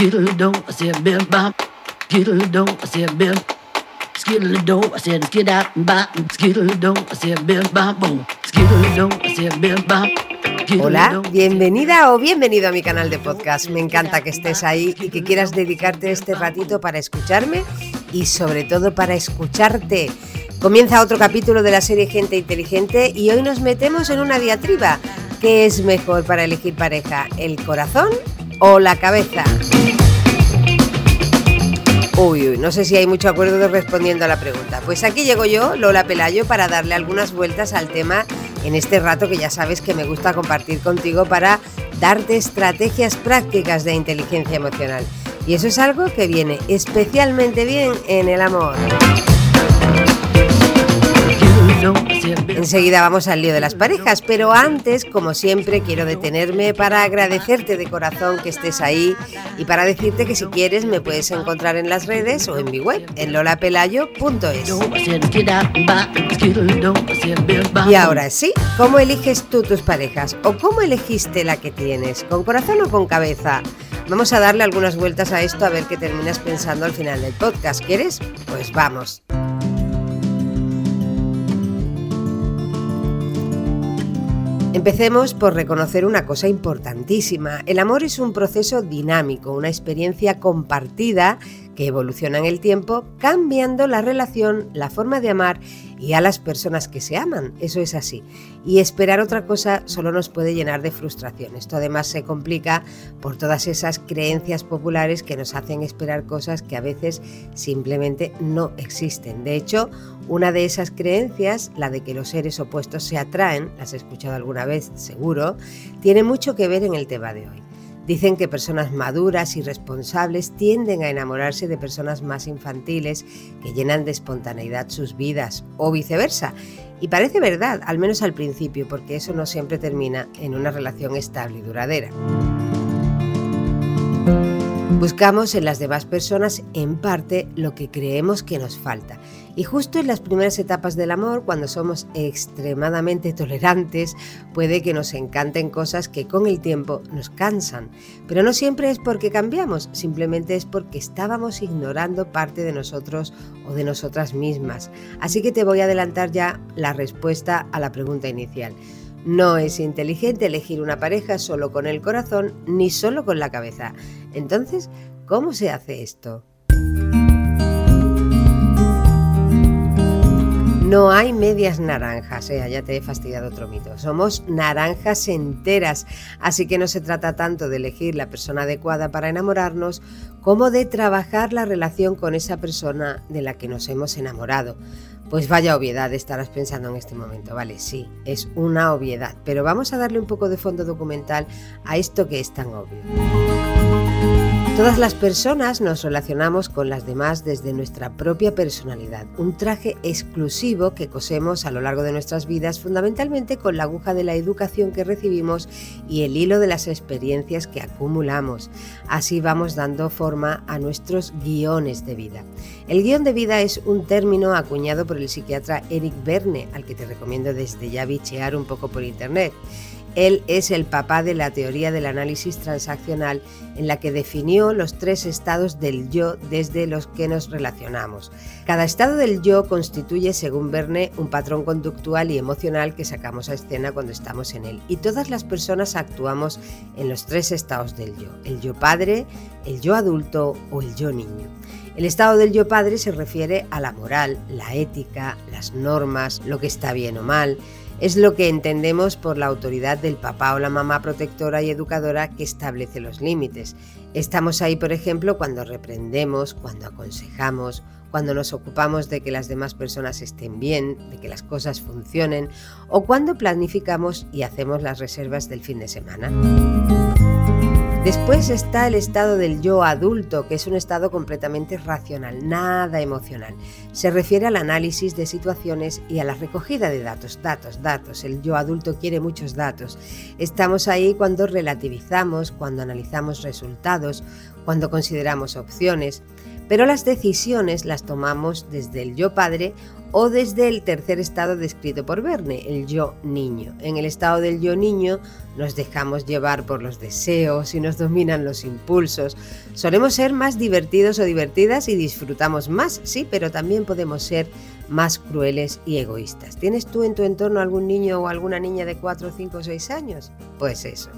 Skiddle-doo, I said, bim bop. Skiddle-doo, I said, bim. Skiddle-doo, I said, skid out and bop. Skiddle-doo, I said, bim bop, boom. Skiddle-doo, I said, bim bop. Hola, bienvenida o bienvenido a mi canal de podcast. Me encanta que estés ahí y que quieras dedicarte este ratito para escucharme y sobre todo para escucharte. Comienza otro capítulo de la serie Gente Inteligente y hoy nos metemos en una diatriba. ¿Qué es mejor para elegir pareja, el corazón o la cabeza? Uy, uy, no sé si hay mucho acuerdo respondiendo a la pregunta. Pues aquí llego yo, Lola Pelayo, para darle algunas vueltas al tema en este rato que ya sabes que me gusta compartir contigo para darte estrategias prácticas de inteligencia emocional. Y eso es algo que viene especialmente bien en el amor. Enseguida vamos al lío de las parejas, pero antes, como siempre, quiero detenerme para agradecerte de corazón que estés ahí y para decirte que si quieres me puedes encontrar en las redes o en mi web, en lolapelayo.es. Y ahora sí, ¿cómo eliges tú tus parejas? ¿O cómo elegiste la que tienes? ¿Con corazón o con cabeza? Vamos a darle algunas vueltas a esto a ver qué terminas pensando al final del podcast. ¿Quieres? Pues vamos. Empecemos por reconocer una cosa importantísima. El amor es un proceso dinámico, una experiencia compartida que el tiempo, cambiando la relación, la forma de amar y a las personas que se aman. Eso es así. Y esperar otra cosa solo nos puede llenar de frustración. Esto además se complica por todas esas creencias populares que nos hacen esperar cosas que a veces simplemente no existen. De hecho, una de esas creencias, la de que los seres opuestos se atraen, las he escuchado alguna vez seguro, tiene mucho que ver en el tema de hoy. Dicen que personas maduras y responsables tienden a enamorarse de personas más infantiles que llenan de espontaneidad sus vidas o viceversa. Y parece verdad, al menos al principio, porque eso no siempre termina en una relación estable y duradera. Buscamos en las demás personas en parte lo que creemos que nos falta. Y justo en las primeras etapas del amor, cuando somos extremadamente tolerantes, puede que nos encanten cosas que con el tiempo nos cansan. Pero no siempre es porque cambiamos, simplemente es porque estábamos ignorando parte de nosotros o de nosotras mismas. Así que te voy a adelantar ya la respuesta a la pregunta inicial. No es inteligente elegir una pareja solo con el corazón ni solo con la cabeza. Entonces, ¿cómo se hace esto? No hay medias naranjas, eh, ya te he fastidiado otro mito. Somos naranjas enteras, así que no se trata tanto de elegir la persona adecuada para enamorarnos como de trabajar la relación con esa persona de la que nos hemos enamorado. Pues vaya obviedad estarás pensando en este momento, vale, sí, es una obviedad, pero vamos a darle un poco de fondo documental a esto que es tan obvio. Todas las personas nos relacionamos con las demás desde nuestra propia personalidad, un traje exclusivo que cosemos a lo largo de nuestras vidas fundamentalmente con la aguja de la educación que recibimos y el hilo de las experiencias que acumulamos. Así vamos dando forma a nuestros guiones de vida. El guion de vida es un término acuñado por el psiquiatra Eric Verne, al que te recomiendo desde ya bichear un poco por internet. Él es el papá de la teoría del análisis transaccional en la que definió los tres estados del yo desde los que nos relacionamos. Cada estado del yo constituye, según Verne, un patrón conductual y emocional que sacamos a escena cuando estamos en él. Y todas las personas actuamos en los tres estados del yo, el yo padre, el yo adulto o el yo niño. El estado del yo padre se refiere a la moral, la ética, las normas, lo que está bien o mal, es lo que entendemos por la autoridad del papá o la mamá protectora y educadora que establece los límites. Estamos ahí, por ejemplo, cuando reprendemos, cuando aconsejamos, cuando nos ocupamos de que las demás personas estén bien, de que las cosas funcionen o cuando planificamos y hacemos las reservas del fin de semana. Después está el estado del yo adulto, que es un estado completamente racional, nada emocional. Se refiere al análisis de situaciones y a la recogida de datos, datos, datos. El yo adulto quiere muchos datos. Estamos ahí cuando relativizamos, cuando analizamos resultados, cuando consideramos opciones, pero las decisiones las tomamos desde el yo padre o desde el tercer estado descrito por Verne, el yo niño. En el estado del yo niño nos dejamos llevar por los deseos y nos dominan los impulsos. Solemos ser más divertidos o divertidas y disfrutamos más, sí, pero también podemos ser más crueles y egoístas. ¿Tienes tú en tu entorno algún niño o alguna niña de 4, 5 o 6 años? Pues eso.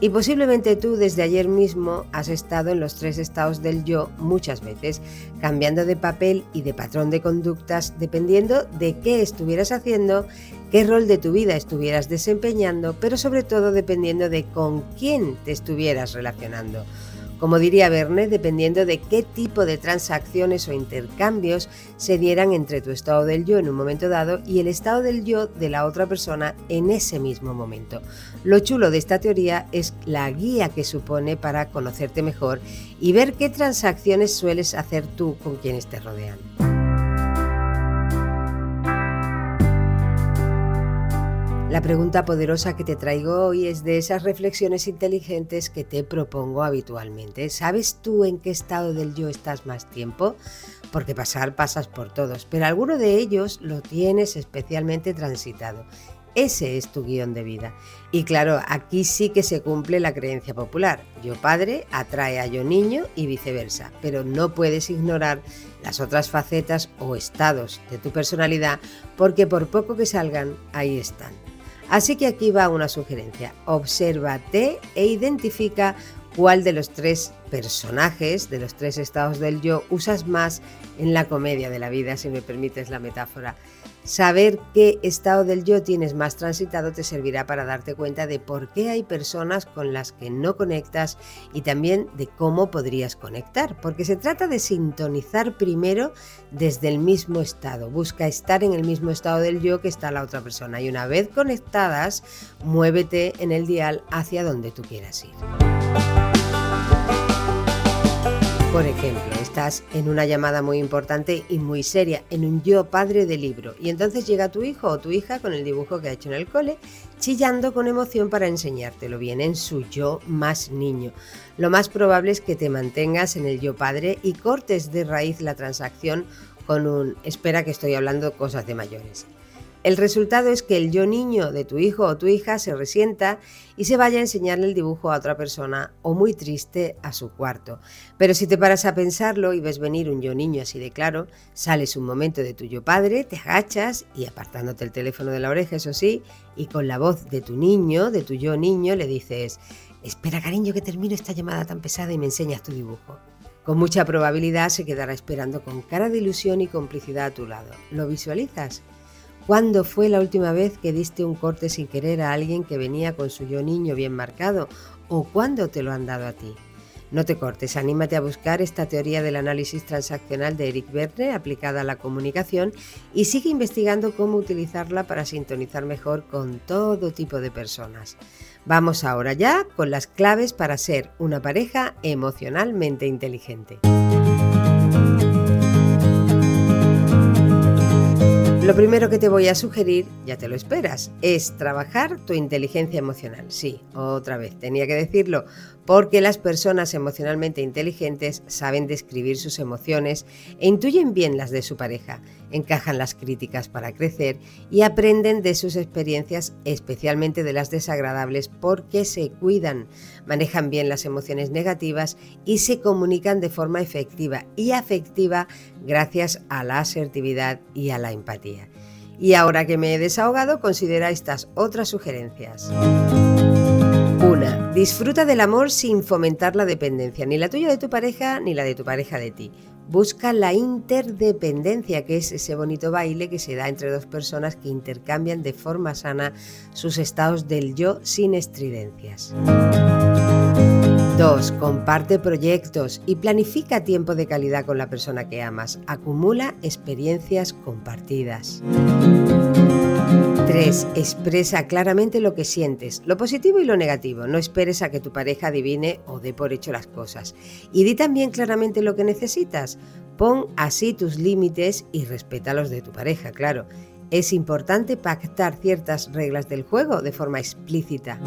Y posiblemente tú desde ayer mismo has estado en los tres estados del yo muchas veces, cambiando de papel y de patrón de conductas dependiendo de qué estuvieras haciendo, qué rol de tu vida estuvieras desempeñando, pero sobre todo dependiendo de con quién te estuvieras relacionando. Como diría Verne, dependiendo de qué tipo de transacciones o intercambios se dieran entre tu estado del yo en un momento dado y el estado del yo de la otra persona en ese mismo momento. Lo chulo de esta teoría es la guía que supone para conocerte mejor y ver qué transacciones sueles hacer tú con quienes te rodean. La pregunta poderosa que te traigo hoy es de esas reflexiones inteligentes que te propongo habitualmente. ¿Sabes tú en qué estado del yo estás más tiempo? Porque pasar pasas por todos, pero alguno de ellos lo tienes especialmente transitado. Ese es tu guion de vida. Y claro, aquí sí que se cumple la creencia popular. Yo padre atrae a yo niño y viceversa, pero no puedes ignorar las otras facetas o estados de tu personalidad porque por poco que salgan, ahí están. Así que aquí va una sugerencia. Obsérvate e identifica cuál de los tres personajes, de los tres estados del yo, usas más en la comedia de la vida, si me permites la metáfora. Saber qué estado del yo tienes más transitado te servirá para darte cuenta de por qué hay personas con las que no conectas y también de cómo podrías conectar, porque se trata de sintonizar primero desde el mismo estado. Busca estar en el mismo estado del yo que está la otra persona y una vez conectadas, muévete en el dial hacia donde tú quieras ir. Por ejemplo, estás en una llamada muy importante y muy seria, en un yo padre de libro, y entonces llega tu hijo o tu hija con el dibujo que ha hecho en el cole, chillando con emoción para enseñártelo bien en su yo más niño. Lo más probable es que te mantengas en el yo padre y cortes de raíz la transacción con un espera que estoy hablando cosas de mayores. El resultado es que el yo niño de tu hijo o tu hija se resienta y se vaya a enseñarle el dibujo a otra persona o muy triste a su cuarto. Pero si te paras a pensarlo y ves venir un yo niño así de claro, sales un momento de tu yo padre, te agachas y apartándote el teléfono de la oreja, eso sí, y con la voz de tu niño, de tu yo niño, le dices, espera cariño que termino esta llamada tan pesada y me enseñas tu dibujo. Con mucha probabilidad se quedará esperando con cara de ilusión y complicidad a tu lado. ¿Lo visualizas? ¿Cuándo fue la última vez que diste un corte sin querer a alguien que venía con su yo niño bien marcado? ¿O cuándo te lo han dado a ti? No te cortes, anímate a buscar esta teoría del análisis transaccional de Eric Verne aplicada a la comunicación y sigue investigando cómo utilizarla para sintonizar mejor con todo tipo de personas. Vamos ahora ya con las claves para ser una pareja emocionalmente inteligente. Lo primero que te voy a sugerir, ya te lo esperas, es trabajar tu inteligencia emocional. Sí, otra vez, tenía que decirlo, porque las personas emocionalmente inteligentes saben describir sus emociones e intuyen bien las de su pareja, encajan las críticas para crecer y aprenden de sus experiencias, especialmente de las desagradables, porque se cuidan, manejan bien las emociones negativas y se comunican de forma efectiva y afectiva gracias a la asertividad y a la empatía. Y ahora que me he desahogado, considera estas otras sugerencias. Disfruta del amor sin fomentar la dependencia, ni la tuya de tu pareja, ni la de tu pareja de ti. Busca la interdependencia, que es ese bonito baile que se da entre dos personas que intercambian de forma sana sus estados del yo sin estridencias. 2. Comparte proyectos y planifica tiempo de calidad con la persona que amas. Acumula experiencias compartidas. 3. Expresa claramente lo que sientes, lo positivo y lo negativo. No esperes a que tu pareja adivine o dé por hecho las cosas. Y di también claramente lo que necesitas. Pon así tus límites y respeta los de tu pareja, claro. Es importante pactar ciertas reglas del juego de forma explícita.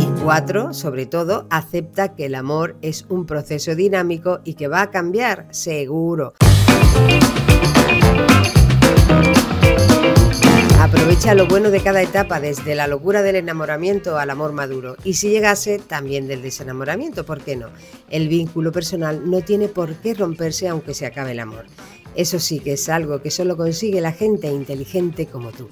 Y cuatro, sobre todo, acepta que el amor es un proceso dinámico y que va a cambiar, seguro. Aprovecha lo bueno de cada etapa, desde la locura del enamoramiento al amor maduro. Y si llegase, también del desenamoramiento, ¿por qué no? El vínculo personal no tiene por qué romperse aunque se acabe el amor. Eso sí que es algo que solo consigue la gente inteligente como tú.